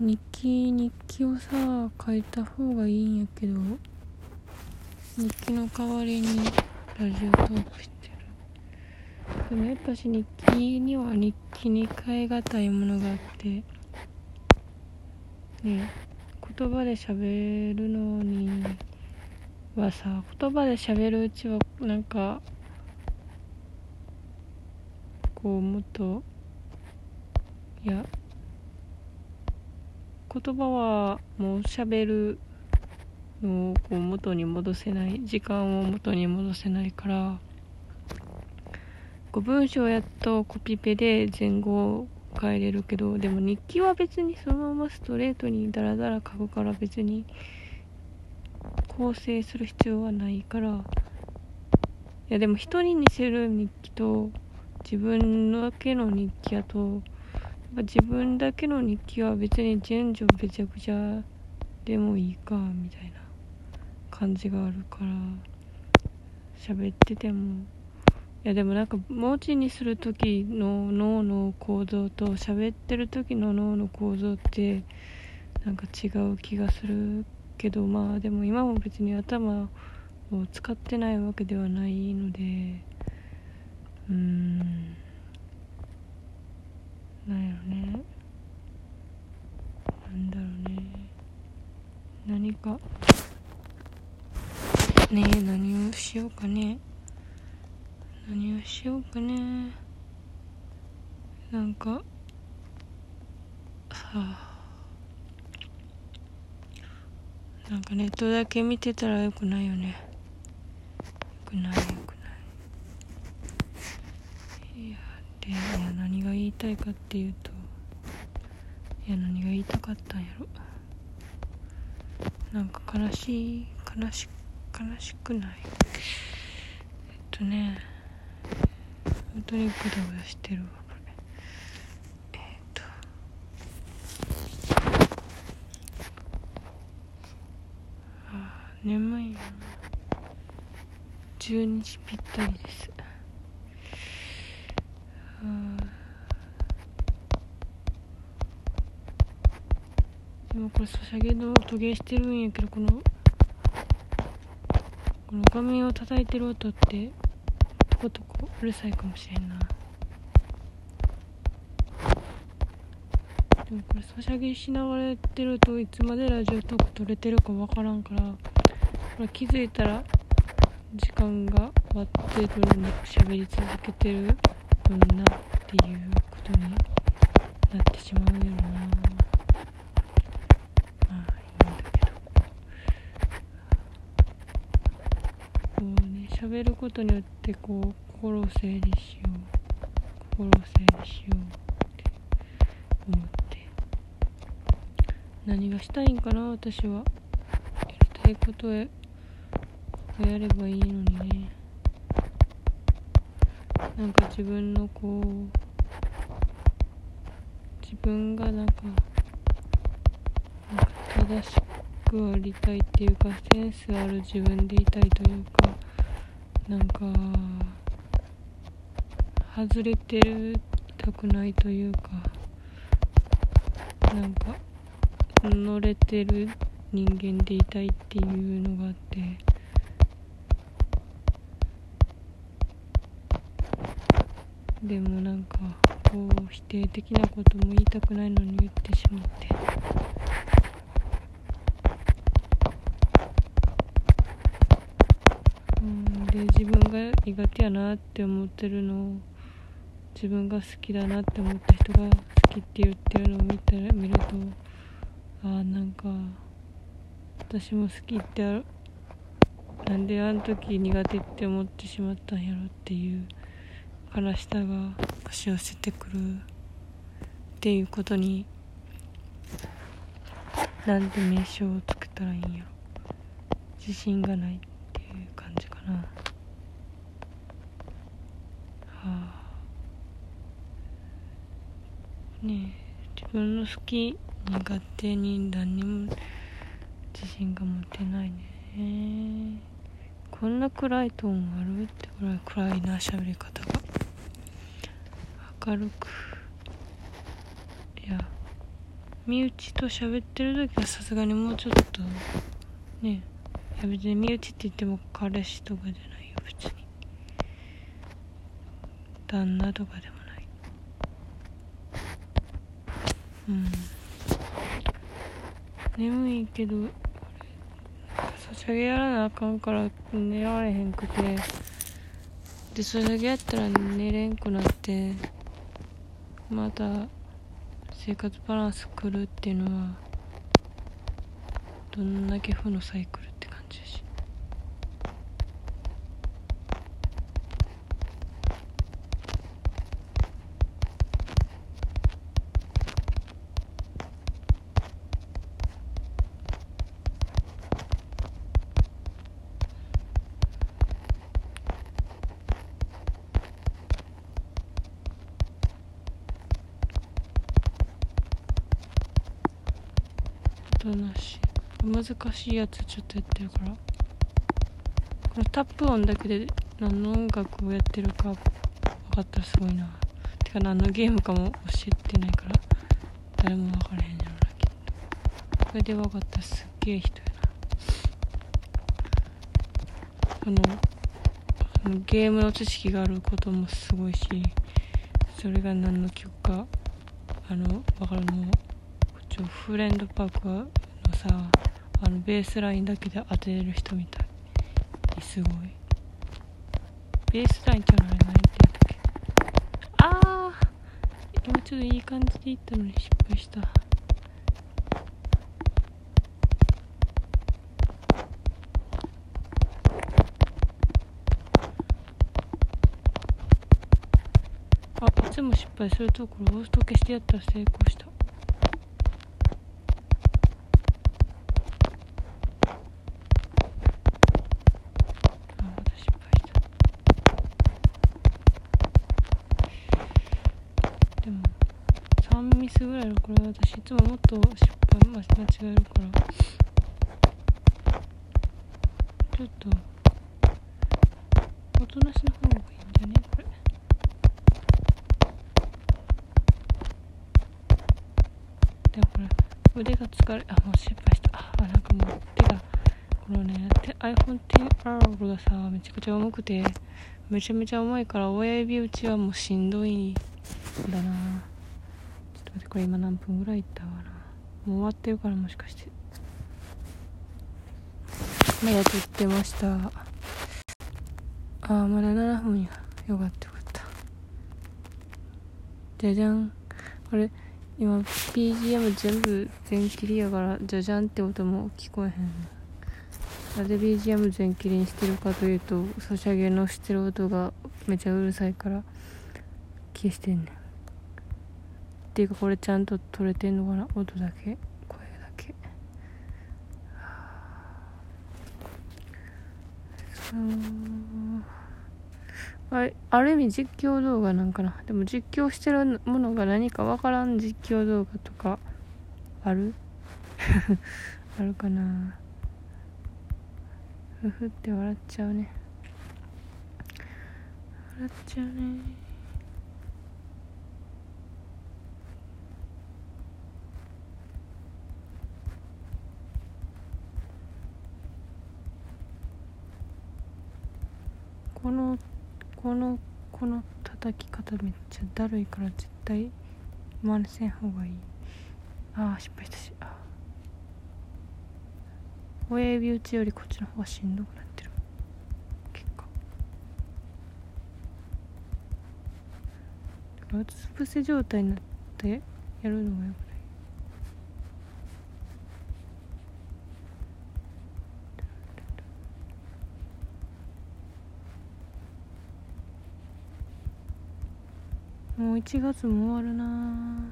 日記日記をさ書いた方がいいんやけど日記の代わりにラジオトークしてる。でもやっぱし日記には日記に変え難いものがあってね言葉で喋るのにはさ言葉で喋るうちはなんかこうもっといや言葉はもう喋るのをこう元に戻せない時間を元に戻せないからこう文章やっとコピペで前後を変えれるけどでも日記は別にそのままストレートにダラダラ書くから別に構成する必要はないから。いやでも人に似せる日記と自分だけの日記やと自分だけの日記は別に順序べちゃくちゃでもいいかみたいな感じがあるから喋ってても。いやでもなんか文字にする時の脳の構造と喋ってる時の脳の構造ってなんか違う気がするけどまあでも今も別に頭を使ってないわけではないのでうーん。なんやろね。なんだろうね。何か。ねえ何をしようかね。何をしようかね。なんか。はあ。なんかネットだけ見てたらよくないよね。よくないよくない。いやでいや何が言いたいかっていうといや何が言いたかったんやろ。なんか悲しい悲し悲しくない。えっとね本当にグダグダしてるわこれ。えっとあー眠いな。12時ぴったりですあーでもこれソシャゲの音ゲーしてるんやけどこのこの画面を叩いてる音ってとことこうるさいかもしれんな。でもこれソシャゲしながらやってるといつまでラジオトーク撮れてるかわからんからこれ気づいたら時間が終わってどれなく喋り続けてるもんなっていうことになってしまうよなまあいいんだけどこうね喋ることによって。こう心を整理しよう心を整理しようって思って。何がしたいんかな私はやりたいことをややればいいのにね。なんか自分のこう自分がなんかなんか正しくありたいっていうかセンスある自分でいたいというかなんか外れてるたくないというかなんか乗れてる人間でいたいっていうのがあって。でもなんかこう否定的なことも言いたくないのに言ってしまってうんで自分が苦手やなって思ってるのを自分が好きだなって思った人が好きって言ってるのを見たら見るとああなんか私も好きってあるなんであの時苦手って思ってしまったんやろっていう悲しさが押し寄せてくる。っていうことになんで名称をつけたらいいんやろ。自信がないっていう感じかなはあね自分の好き苦手に何にも自信が持てないね。こんな暗いトーンある？ってぐらい暗いな喋り方が。明るく。いや身内と喋ってる時はさすがにもうちょっとねいや別に身内って言っても彼氏とかじゃないよ別に。旦那とかでもないうん。眠いけどソシャゲやらなあかんから寝られへんくて。でソシャゲやったら寝れんくなってまた生活バランス狂うっていうのはどんだけ負のサイクルって感じだし。どなし難しいやつちょっとやってるから。このタップ音だけで何の音楽をやってるか分かったらすごいな。てか何のゲームかも教えてないから。誰も分からへんやろなきっと。これで分かったらすっげえ人やな。このそのゲームの知識があることもすごいしそれが何の曲かあの分かるのちょフレンドパークはさあのベースラインだけで当てれる人みたい。すごい。ベースラインっていうのあれ何て言うんだっけ？ああ今ちょっといい感じでいったのに失敗した。あいつも失敗するところロースト消してやったら成功したあまた失敗したでも3ミスぐらいのこれ私いつももっと失敗間違えるからちょっとおとなしの方がいいんじゃね。これ。でもこれ腕が疲れあもう失敗した。あなんかもう手がこのね iPhone10R がさめちゃくちゃ重くてめちゃめちゃ重いから親指打ちはもうしんどいんだな。これ今何分ぐらいいったかな。もう終わってるからもしかして。まだ撮ってました。あーまだ7分や。よかったよかった。じゃじゃん。これ今 BGM 全部全切りやからじゃじゃんって音も聞こえへんなぜ BGM 全切りにしてるかというとソシャゲのしてる音がめちゃうるさいから消してんねん。っていうかこれちゃんと取れてんのかな？音だけ？声だけ。そうあある意味実況動画なんかな？でも実況してるものが何かわからん実況動画とかある？あるかな？ふふって笑っちゃうね。笑っちゃうね。このこのこの叩き方めっちゃだるいから絶対真似せん方がいい。ああ失敗したし。親指打ちよりこっちの方がしんどくなってる。結果。うつ伏せ状態になってやるのがよくないもう1月も終わるな。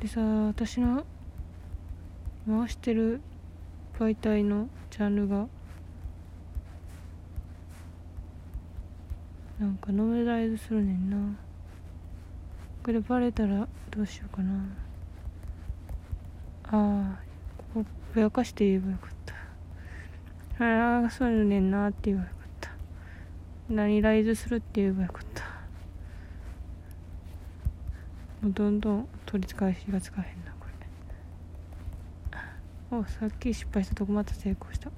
でさ私の回してる媒体のジャンルがなんかノベライズするねんな。これバレたらどうしようかな。ああここぼやかして言えばよかった。ああそうねんなって言えばよかった。何ライズするって言えばよかった。もうどんどん取り返しがつかへんなこれ。おさっき失敗したとこまた成功した。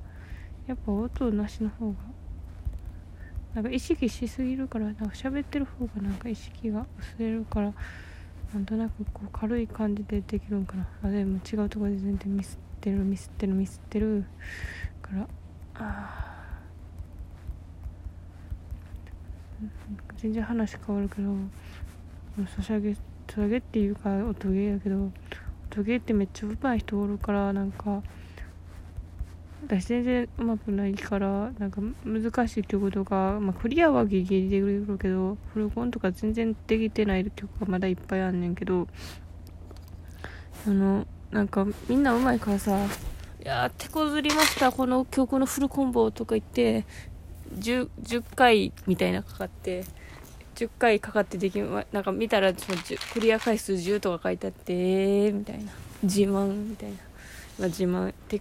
やっぱ音なしの方がなんか意識しすぎるからなんか喋ってる方がなんか意識が薄れるからなんとなくこう軽い感じでできるんかな。あでも違うとこで全然ミスってるミスってるミスってるから。あ全然話変わるけどソシャゲソシャゲっていうか音ゲーやけど音ゲーってめっちゃ上手い人おるからなんか私全然うまくないからなんか難しいっていうことが、まあ、クリアはギリギリできるけどフルコンとか全然できてない曲がまだいっぱいあんねんけどあのなんかみんなうまいからさ「いや手こずりましたこの曲のフルコンボ」とか言って 10, 10回みたいなかかって10回かかってできなんか見たらそのクリア回数10とか書いてあってえ、みたいな。自慢みたいな、まあ、自慢。っていうか